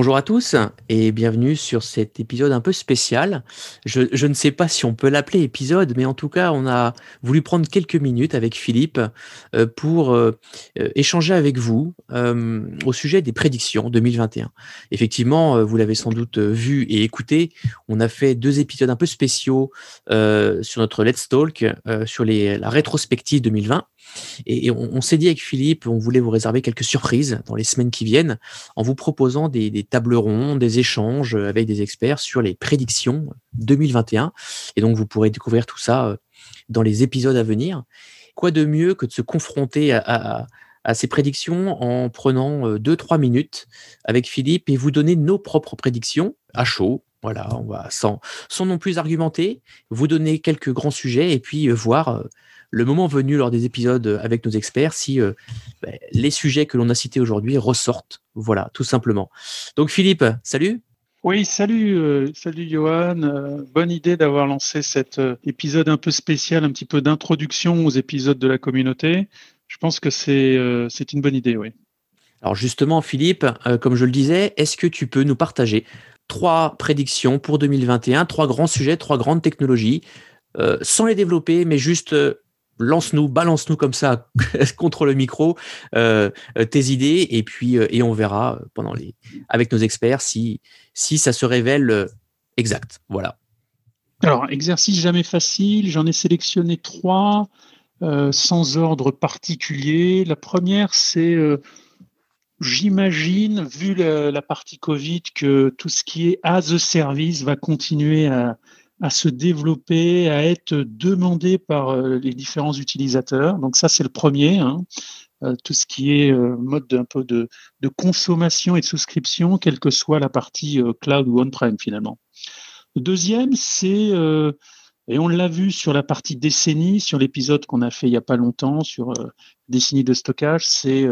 Bonjour à tous et bienvenue sur cet épisode un peu spécial. Je, ne sais pas si on peut l'appeler épisode, mais en tout cas, on a voulu prendre quelques minutes avec Philippe euh, pour euh, euh, échanger avec vous au sujet des prédictions 2021. Effectivement, vous l'avez sans doute vu et écouté, on a fait deux épisodes un peu spéciaux sur notre Let's Talk sur la rétrospective 2020 et, on, s'est dit avec Philippe, on voulait vous réserver quelques surprises dans les semaines qui viennent en vous proposant des, tables rondes, des échanges avec des experts sur les prédictions 2021. Et donc, vous pourrez découvrir tout ça euh, dans les épisodes à venir. Quoi de mieux que de se confronter à, ces prédictions en prenant 2-3 euh, minutes avec Philippe et vous donner nos propres prédictions à chaud, voilà, on va sans, sans non plus argumenter, vous donner quelques grands sujets et puis euh, voir le moment venu lors des épisodes euh, avec nos experts si euh, ben, les sujets que l'on a cités aujourd'hui ressortent. Voilà, tout simplement. Donc Philippe, salut. Oui, salut, euh, salut Johan. bonne idée d'avoir lancé cet épisode un peu spécial, un petit peu d'introduction aux épisodes de la communauté. Je pense que c'est c'est une bonne idée, oui. Alors justement, Philippe, comme je le disais, est-ce que tu peux nous partager trois prédictions pour 2021, trois grands sujets, trois grandes technologies, sans les développer, mais juste lance-nous, balance-nous comme ça contre le micro euh, euh, tes idées et puis euh, et on verra pendant les avec nos experts si si ça se révèle exact. Voilà. Alors exercice jamais facile. J'en ai sélectionné trois sans ordre particulier. La première c'est J'imagine, vu la, la, partie Covid, que tout ce qui est as a service va continuer à, à se développer, à être demandé par euh, les différents utilisateurs. Donc ça, c'est le premier. Hein. Euh, tout ce qui est euh, mode d'un peu de, consommation et de souscription, quelle que soit la partie cloud ou on-prem finalement. Le deuxième, c'est, et on l'a vu sur la partie décennie, sur l'épisode qu'on a fait il n'y a pas longtemps sur décennie de stockage, c'est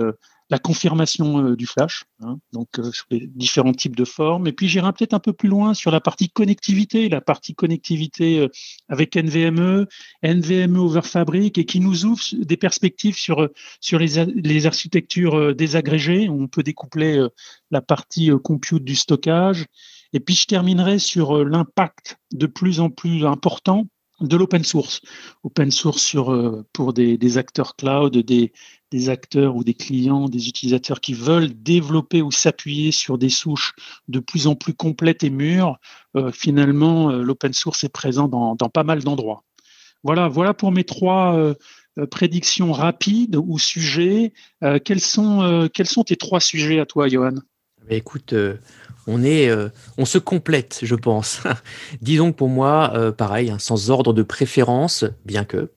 la confirmation euh, du flash, hein, donc euh, sur les différents types de formes. Et puis j'irai peut-être un peu plus loin sur la partie connectivité, la partie connectivité euh, avec NVMe, NVMe over Fabric, et qui nous ouvre des perspectives sur sur les, les architectures désagrégées. On peut découpler la partie compute du stockage. Et puis je terminerai sur l'impact de plus en plus important de l'open source. Open source sur, pour des, acteurs cloud, des, des acteurs ou des clients, des utilisateurs qui veulent développer ou s'appuyer sur des souches de plus en plus complètes et mûres, euh, finalement, euh, l'open source est présent dans, pas mal d'endroits. Voilà, voilà pour mes trois euh, prédictions rapides ou sujets. quels, sont, quels sont tes trois sujets à toi, Johan? Écoute, on, est, on se complète, je pense. Disons que pour moi, pareil, hein, sans ordre de préférence, bien que,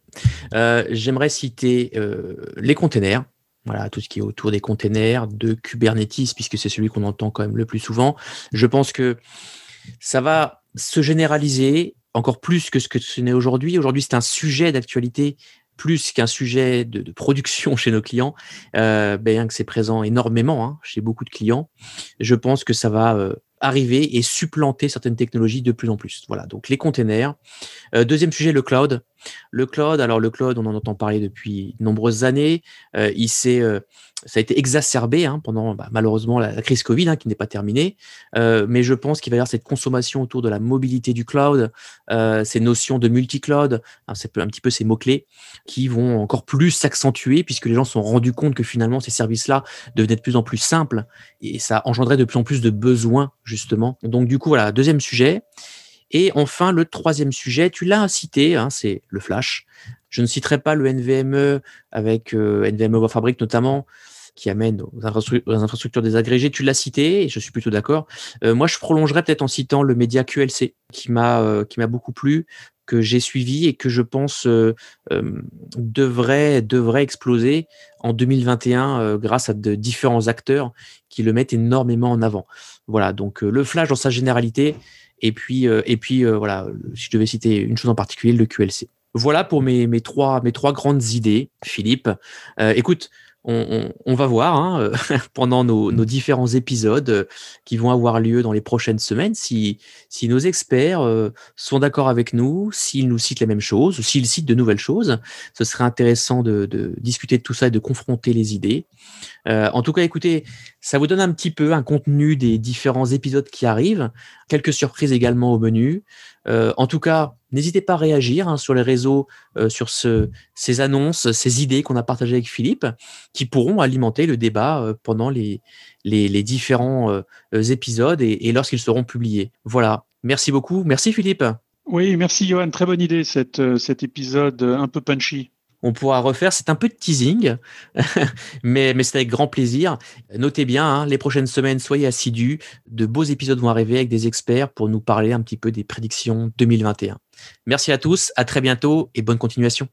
euh, j'aimerais citer euh, les containers. Voilà, tout ce qui est autour des containers, de Kubernetes, puisque c'est celui qu'on entend quand même le plus souvent. Je pense que ça va se généraliser encore plus que ce que ce n'est aujourd'hui. Aujourd'hui, c'est un sujet d'actualité plus qu'un sujet de, production chez nos clients, euh, bien que c'est présent énormément hein, chez beaucoup de clients. Je pense que ça va arriver et supplanter certaines technologies de plus en plus. Voilà, donc les containers. Euh, deuxième sujet, le cloud. Le cloud, alors le cloud, on en entend parler depuis de nombreuses années. Euh, il s'est euh, ça a été exacerbé hein, pendant bah, malheureusement la, crise Covid hein, qui n'est pas terminée. Euh, mais je pense qu'il va y avoir cette consommation autour de la mobilité du cloud, ces notions de multi-cloud, hein, c'est un petit peu ces mots-clés qui vont encore plus s'accentuer puisque les gens se sont rendus compte que finalement ces services-là devenaient de plus en plus simples et ça engendrait de plus en plus de besoins justement. Donc du coup, voilà, deuxième sujet. Et enfin, le troisième sujet, tu l'as cité, hein, c'est le flash. Je ne citerai pas le NVMe avec euh, NVMe over Fabric notamment, qui amène aux, infrastructures désagrégées. Tu l'as cité, et je suis plutôt d'accord. Euh, moi, je prolongerai peut-être en citant le média QLC, qui m'a euh, qui m'a beaucoup plu, que j'ai suivi et que je pense devrait devrait exploser en 2021 grâce à de différents acteurs qui le mettent énormément en avant. Voilà, donc le flash dans sa généralité, et puis et puis voilà, si je devais citer une chose en particulier, le QLC. Voilà pour mes, mes, trois, mes trois grandes idées, Philippe. écoute, on, va voir hein, pendant nos, différents épisodes euh, qui vont avoir lieu dans les prochaines semaines si, si nos experts euh, sont d'accord avec nous, s'ils nous citent les mêmes choses, ou s'ils citent de nouvelles choses. Ce serait intéressant de, discuter de tout ça et de confronter les idées. Euh, en tout cas, écoutez, ça vous donne un petit peu un contenu des différents épisodes qui arrivent, quelques surprises également au menu. en tout cas, N'hésitez pas à réagir hein, sur les réseaux, euh, sur ce, ces annonces, ces idées qu'on a partagées avec Philippe, qui pourront alimenter le débat euh, pendant les, les, différents euh, épisodes et, lorsqu'ils seront publiés. Voilà. Merci beaucoup. Merci Philippe. Oui, merci Johan. Très bonne idée cette, cet épisode un peu punchy on pourra refaire. C'est un peu de teasing, mais, mais c'est avec grand plaisir. Notez bien, hein, les prochaines semaines, soyez assidus. De beaux épisodes vont arriver avec des experts pour nous parler un petit peu des prédictions 2021. Merci à tous, à très bientôt et bonne continuation.